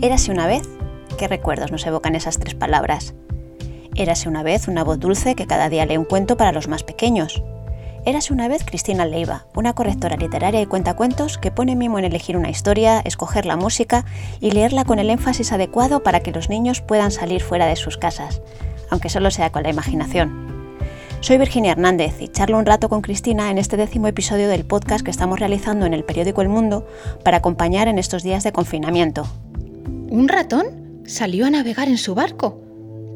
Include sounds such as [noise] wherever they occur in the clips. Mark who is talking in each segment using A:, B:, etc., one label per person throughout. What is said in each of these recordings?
A: Érase una vez, ¿qué recuerdos nos evocan esas tres palabras? Érase una vez una voz dulce que cada día lee un cuento para los más pequeños. Érase una vez Cristina Leiva, una correctora literaria y cuentacuentos que pone mimo en elegir una historia, escoger la música y leerla con el énfasis adecuado para que los niños puedan salir fuera de sus casas, aunque solo sea con la imaginación. Soy Virginia Hernández y charlo un rato con Cristina en este décimo episodio del podcast que estamos realizando en el periódico El Mundo para acompañar en estos días de confinamiento.
B: Un ratón salió a navegar en su barco,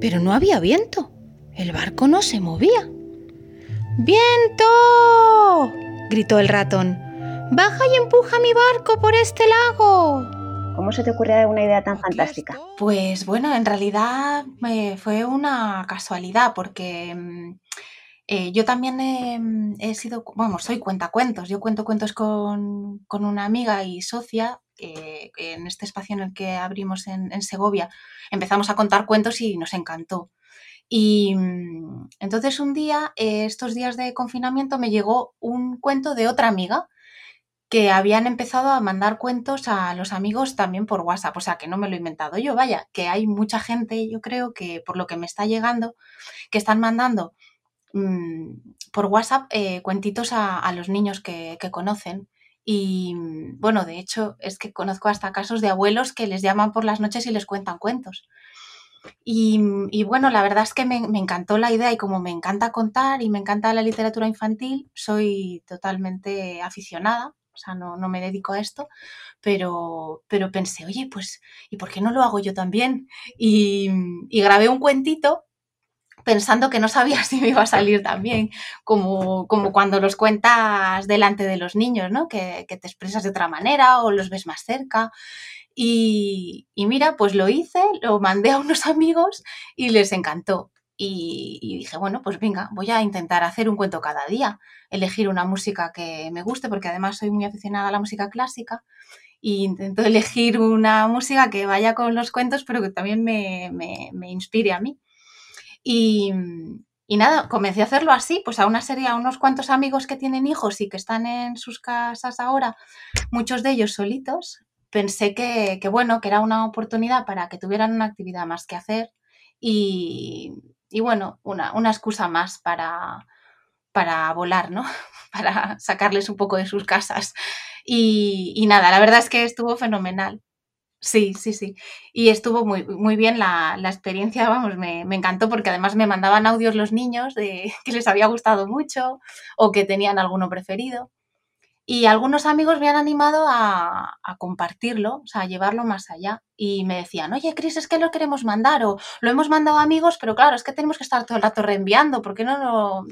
B: pero no había viento. El barco no se movía. ¡Viento! gritó el ratón. Baja y empuja mi barco por este lago.
A: ¿Cómo se te ocurre una idea tan fantástica?
B: Pues bueno, en realidad eh, fue una casualidad porque mm, eh, yo también he, sido, bueno, soy cuentacuentos. Yo cuento cuentos con, una amiga y socia en este espacio en el que abrimos en, Segovia. Empezamos a contar cuentos y nos encantó. Y mm, entonces un día, eh, estos días de confinamiento, me llegó un cuento de otra amiga que habían empezado a mandar cuentos a los amigos también por WhatsApp. O sea, que no me lo he inventado yo, vaya, que hay mucha gente, yo creo que por lo que me está llegando, que están mandando mm, por WhatsApp eh, cuentitos a, los niños que conocen. Y mm, bueno, de hecho, es que conozco hasta casos de abuelos que les llaman por las noches y les cuentan cuentos. Y, bueno, la verdad es que me, encantó la idea y como me encanta contar y me encanta la literatura infantil, soy totalmente aficionada, o sea, no, me dedico a esto, pero, pero pensé, oye, pues, ¿y por qué no lo hago yo también? Y, grabé un cuentito pensando que no sabía [laughs] si me iba a salir también, como, como cuando los cuentas delante de los niños, ¿no? Que, que te expresas de otra manera o los ves más cerca. Y, mira, pues lo hice, lo mandé a unos [laughs] amigos y les encantó. Y, dije, bueno, pues venga, voy a intentar hacer un cuento cada día, elegir una música que me guste, porque además soy muy aficionada a la música clásica, y intento [laughs] elegir una música que vaya con los cuentos, pero que también me, inspire a mí. Y, nada, comencé a hacerlo así, pues a una serie, a unos cuantos amigos que tienen hijos y que están en sus casas ahora, muchos de ellos solitos, pensé que, bueno, que era una oportunidad para que tuvieran una actividad más que hacer y, bueno, una, excusa más para, para volar, ¿no? [laughs] para sacarles un poco de sus casas. Y, nada, la verdad es que estuvo fenomenal. Sí, sí, sí. Y estuvo muy, muy bien la, experiencia, vamos, me, me, encantó porque además me mandaban audios los niños de [laughs] que les había gustado mucho o que tenían alguno preferido. Y algunos amigos me han animado a, compartirlo, o sea, a llevarlo más allá. Y me decían, oye, Cris, es que lo queremos mandar, o lo hemos mandado a amigos, pero claro, es que tenemos que estar todo el rato reenviando, ¿por qué no,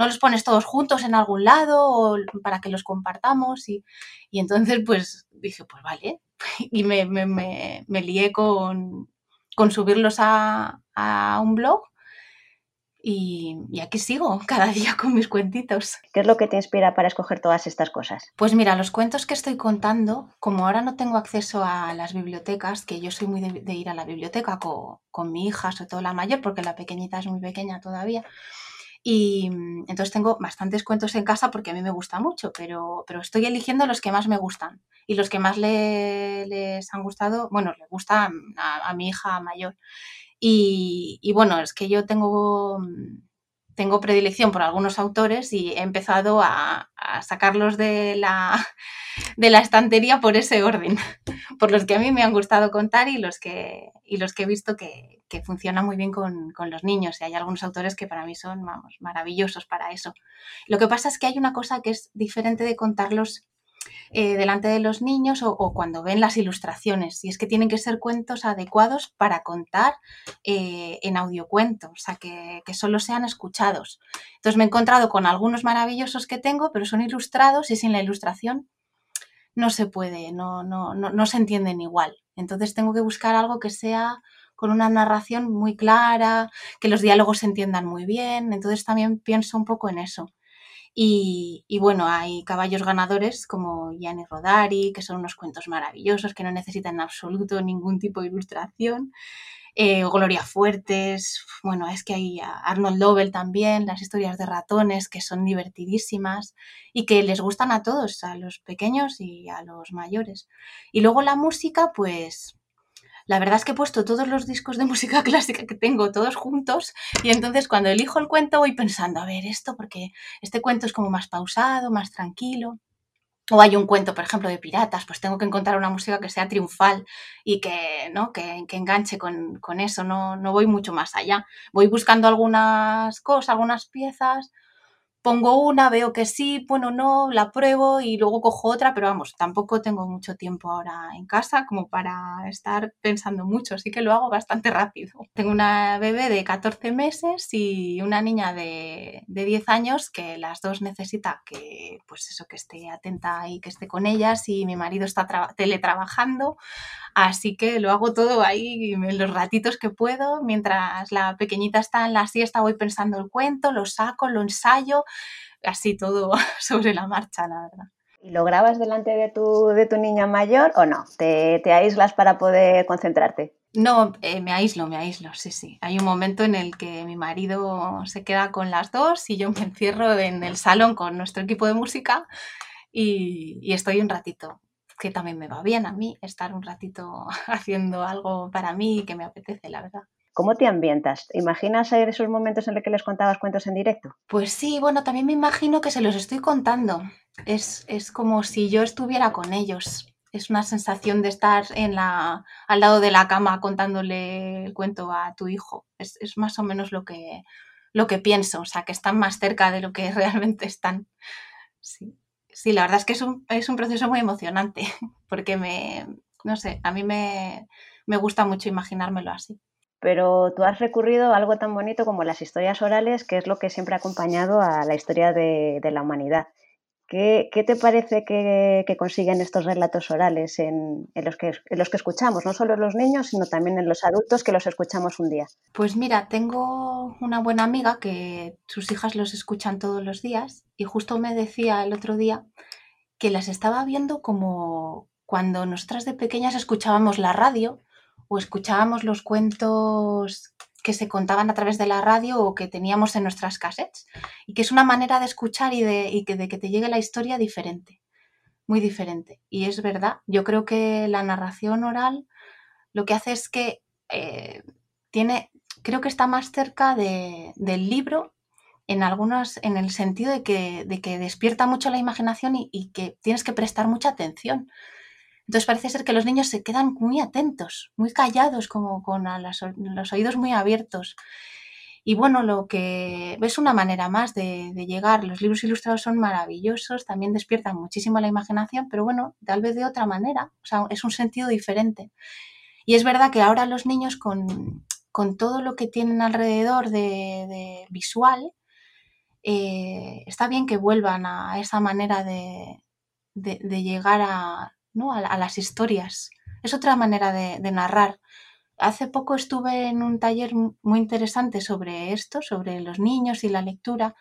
B: no, los pones todos juntos en algún lado o para que los compartamos? Y, entonces, pues dije, pues vale. [laughs] Y me, me, lié con, con subirlos a, a un blog y, aquí sigo [laughs] cada día con mis cuentitos.
A: ¿Qué es lo que te inspira para escoger todas estas cosas?
B: Pues mira, los cuentos que estoy contando, como ahora no tengo acceso a las bibliotecas, que yo soy muy de, ir a la biblioteca con, con, mi hija, sobre todo la mayor, porque la pequeñita es muy pequeña todavía. Y mm, entonces tengo bastantes cuentos en casa porque a mí me gusta mucho, pero, pero estoy eligiendo los que más me gustan y los que más les han gustado, bueno, le gusta a mi hija mayor. Y, bueno, es que yo tengo, tengo predilección por algunos autores y he empezado a, sacarlos de la, [laughs] de la estantería por ese orden, [laughs] por los que a mí me han gustado contar y los que, y los que he visto que, que funcionan muy bien con, con, los niños. Y hay algunos autores que para mí son, vamos, maravillosos para eso. Lo que pasa es que hay una cosa que es diferente de contarlos eh, delante de los niños o, cuando ven las ilustraciones. Y es que tienen que ser cuentos adecuados para contar eh, en audiocuentos, o sea, que, solo sean escuchados. Entonces me he encontrado con algunos maravillosos que tengo, pero son ilustrados y sin la ilustración no se puede, no, no, no se entienden igual. Entonces tengo que buscar algo que sea con una narración muy clara, que los diálogos se entiendan muy bien. Entonces también pienso un poco en eso. Y, bueno, hay caballos ganadores como Gianni Rodari, que son unos cuentos maravillosos que no necesitan en absoluto ningún tipo de ilustración. Eh, Gloria Fuertes, bueno, es que hay Arnold Lovell también, las historias de ratones que son divertidísimas y que les gustan a todos, a los pequeños y a los mayores. Y luego la música, pues la verdad es que he puesto todos los discos de [laughs] música clásica que tengo, todos juntos, y entonces cuando elijo el cuento voy pensando, a ver, esto, porque este cuento es como más pausado, más tranquilo. O hay un cuento, por ejemplo, de piratas, pues tengo que encontrar una música que sea triunfal y que, ¿no? que, enganche con, con eso, no, no voy mucho más allá. Voy buscando algunas cosas, algunas piezas, pongo una, veo que sí, bueno, no, la pruebo y luego cojo otra, pero vamos, tampoco tengo mucho tiempo ahora en casa como para estar pensando mucho, así que lo hago bastante [laughs] rápido. Tengo una bebé de 14 meses y una niña de, de 10 años que las dos necesita que, pues eso, que esté atenta y que esté con ellas y mi marido está teletrabajando, Así que lo hago todo ahí en los ratitos que puedo. Mientras la pequeñita está en la siesta voy pensando el cuento, lo saco, lo ensayo, así todo [laughs] sobre la marcha, la verdad.
A: ¿Y lo grabas delante de tu, de tu niña mayor o no? ¿Te, aíslas para poder concentrarte?
B: No, eh, me aíslo, me aíslo, sí, sí. Hay un momento en el que mi marido se queda con las dos y yo me encierro en el salón con nuestro equipo de música y estoy un ratito que también me va bien a mí estar un ratito [laughs] haciendo algo para mí que me apetece, la verdad.
A: ¿Cómo te ambientas? ¿Imaginas esos momentos en los que les contabas cuentos en directo?
B: Pues sí, bueno, también me imagino que se los estoy contando. Es, es como si yo estuviera con ellos. Es una sensación de estar en la, al lado de la cama contándole el cuento a tu hijo. Es, es más o menos lo que, lo que pienso, o sea, que están más cerca de lo que [laughs] realmente están. Sí sí, la verdad es que es un, es un proceso muy emocionante, [laughs] porque me, no sé, a mí me, me gusta mucho imaginármelo así.
A: Pero tú has recurrido a algo tan bonito como las historias orales, que es lo que siempre ha acompañado a la historia de, la humanidad. ¿Qué, te parece que, consiguen estos relatos orales en, los que, los que escuchamos, no solo los niños, sino también en los adultos que los escuchamos un día?
B: Pues mira, tengo una buena amiga que sus hijas los escuchan todos los días y justo me decía el otro día que las estaba viendo como cuando nosotras de pequeñas escuchábamos la radio o escuchábamos los cuentos que se contaban a través de la radio o que teníamos en nuestras cassettes. Y que es una manera de escuchar y de, que, te llegue la historia diferente, muy diferente. Y es verdad, yo creo que la narración oral lo que hace es que eh, tiene, creo que está más cerca del libro en algunos, en el sentido de que, de que despierta mucho la imaginación y que tienes que prestar mucha atención. Entonces parece ser que los niños se quedan muy atentos, muy callados, como con los oídos muy abiertos. Y bueno, lo que es una manera más de, llegar. Los libros ilustrados son maravillosos, también despiertan muchísimo la imaginación, pero bueno, tal vez de otra manera, o sea, es un sentido diferente. Y es verdad que ahora los niños con, todo lo que tienen alrededor de, visual, eh, está bien que vuelvan a esa manera de llegar a, a, las historias. Es otra manera de, narrar. Hace poco estuve en un taller muy interesante sobre esto, sobre los niños y la lectura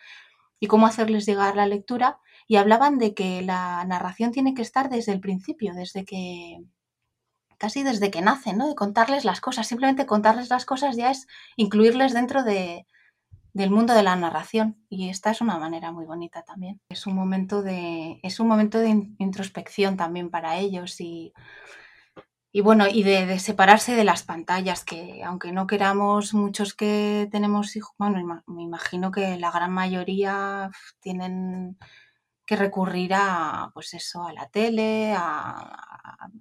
B: y cómo hacerles llegar la lectura y hablaban de que la narración tiene que estar desde el principio, desde que casi desde que nacen, ¿no? De contarles las cosas, simplemente contarles las cosas ya es incluirles dentro de, del mundo de la narración y esta es una manera muy bonita también. Es un momento de, es un momento de introspección también para ellos y, y bueno, y de, separarse de las pantallas, que aunque no queramos muchos que tenemos hijos, bueno, me imagino que la gran mayoría tienen que recurrir a, pues eso, a la tele, a,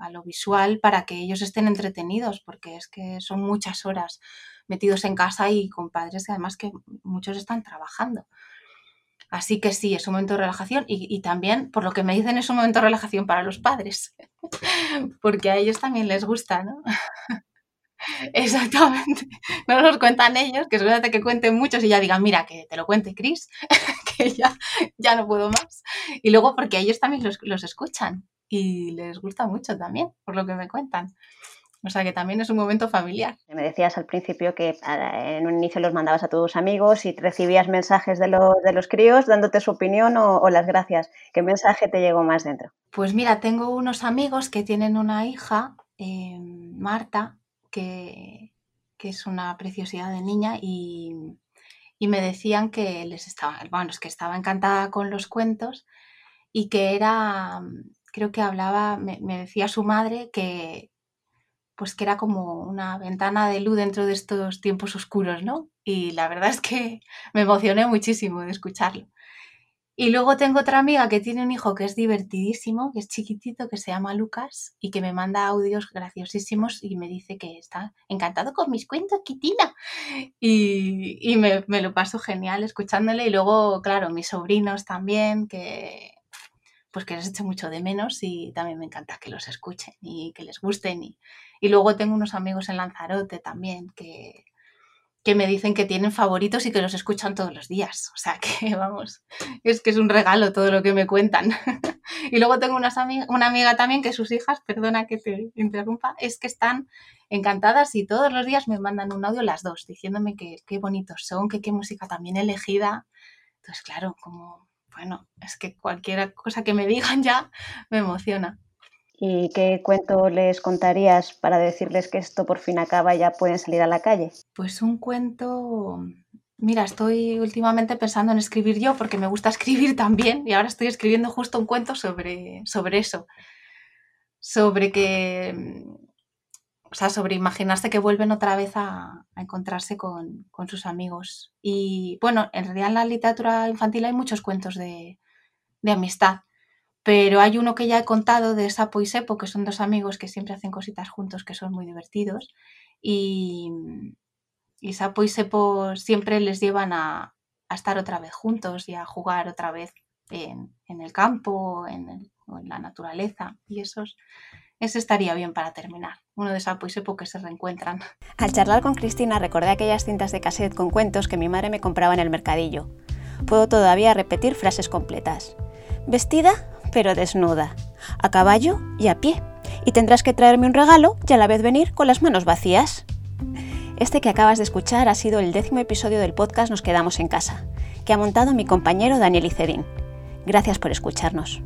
B: a lo visual, para que ellos estén entretenidos, porque es que son muchas horas metidos en casa y con padres que además que muchos están trabajando. Así que sí, es un momento de relajación y, también, por lo que me dicen, es un momento de relajación para los padres, [laughs] porque a ellos también les gusta, ¿no? [laughs] Exactamente. No nos cuentan ellos, que es que cuenten muchos y ya digan, mira, que te lo cuente Chris, [laughs] que ya, ya no puedo más. Y luego porque ellos también los, los escuchan y les gusta mucho también, por lo que me cuentan. O sea que también es un momento familiar.
A: Me decías al principio que en un inicio los mandabas a tus amigos y recibías mensajes de los, de los críos dándote su opinión o, las gracias. ¿Qué mensaje te llegó más dentro?
B: Pues mira, tengo unos amigos que tienen una hija, em, Marta, que, es una preciosidad de niña y, me decían que les estaba, bueno, es que estaba encantada con los cuentos y que era, creo que hablaba, me decía su madre que, pues que era como una ventana de luz dentro de estos tiempos oscuros, ¿no? Y la verdad es que [laughs] me emocioné muchísimo de escucharlo. Y luego tengo otra amiga que tiene un hijo que es divertidísimo, que es chiquitito, que se llama Lucas y que me manda audios graciosísimos y me dice que está encantado con mis cuentos, Kitina. [laughs] Y, me, me, lo paso genial escuchándole. Y luego, claro, mis sobrinos también, que pues que les echo mucho de menos y también me encanta que los escuchen y que les gusten. Y, y luego tengo unos amigos en Lanzarote también que, que me dicen que tienen favoritos y que los escuchan todos los días. O sea [laughs] que, vamos, es que es un regalo todo lo que me cuentan. [laughs] y luego tengo unas una amiga también que sus hijas, perdona que te interrumpa, es que están encantadas y todos los días me mandan un audio las dos diciéndome que qué bonitos son, que qué música también elegida. Entonces, claro, como, bueno, es que cualquier cosa que me digan ya me emociona.
A: ¿Y qué cuento les contarías para decirles que esto por fin acaba y ya pueden salir a la calle?
B: Pues un cuento... Mira, estoy últimamente pensando en escribir yo porque me gusta escribir también y ahora estoy escribiendo justo un cuento sobre, sobre eso. Sobre que... O sea, sobre imaginarse que vuelven otra vez a, encontrarse con, con, sus amigos. Y bueno, en realidad en la literatura infantil hay muchos cuentos de, de amistad pero hay uno que ya he contado de Sapo y Sepo, que son dos amigos que siempre hacen cositas juntos que son muy divertidos. Y, Sapo y Sepo siempre les llevan a, estar otra vez juntos y a jugar otra vez en, el campo en la naturaleza. Y esos, ese estaría bien para terminar. Uno de Sapo y Sepo que se reencuentran.
A: Al charlar con Cristina recordé aquellas cintas de cassette con cuentos que mi madre me compraba en el mercadillo. Puedo todavía repetir frases completas. Vestida pero desnuda, a caballo y a pie, y tendrás que traerme un regalo y a la vez venir con las manos vacías. Este que acabas de escuchar ha sido el décimo episodio del podcast Nos quedamos en casa, que ha montado mi compañero Daniel Icerín. Gracias por escucharnos.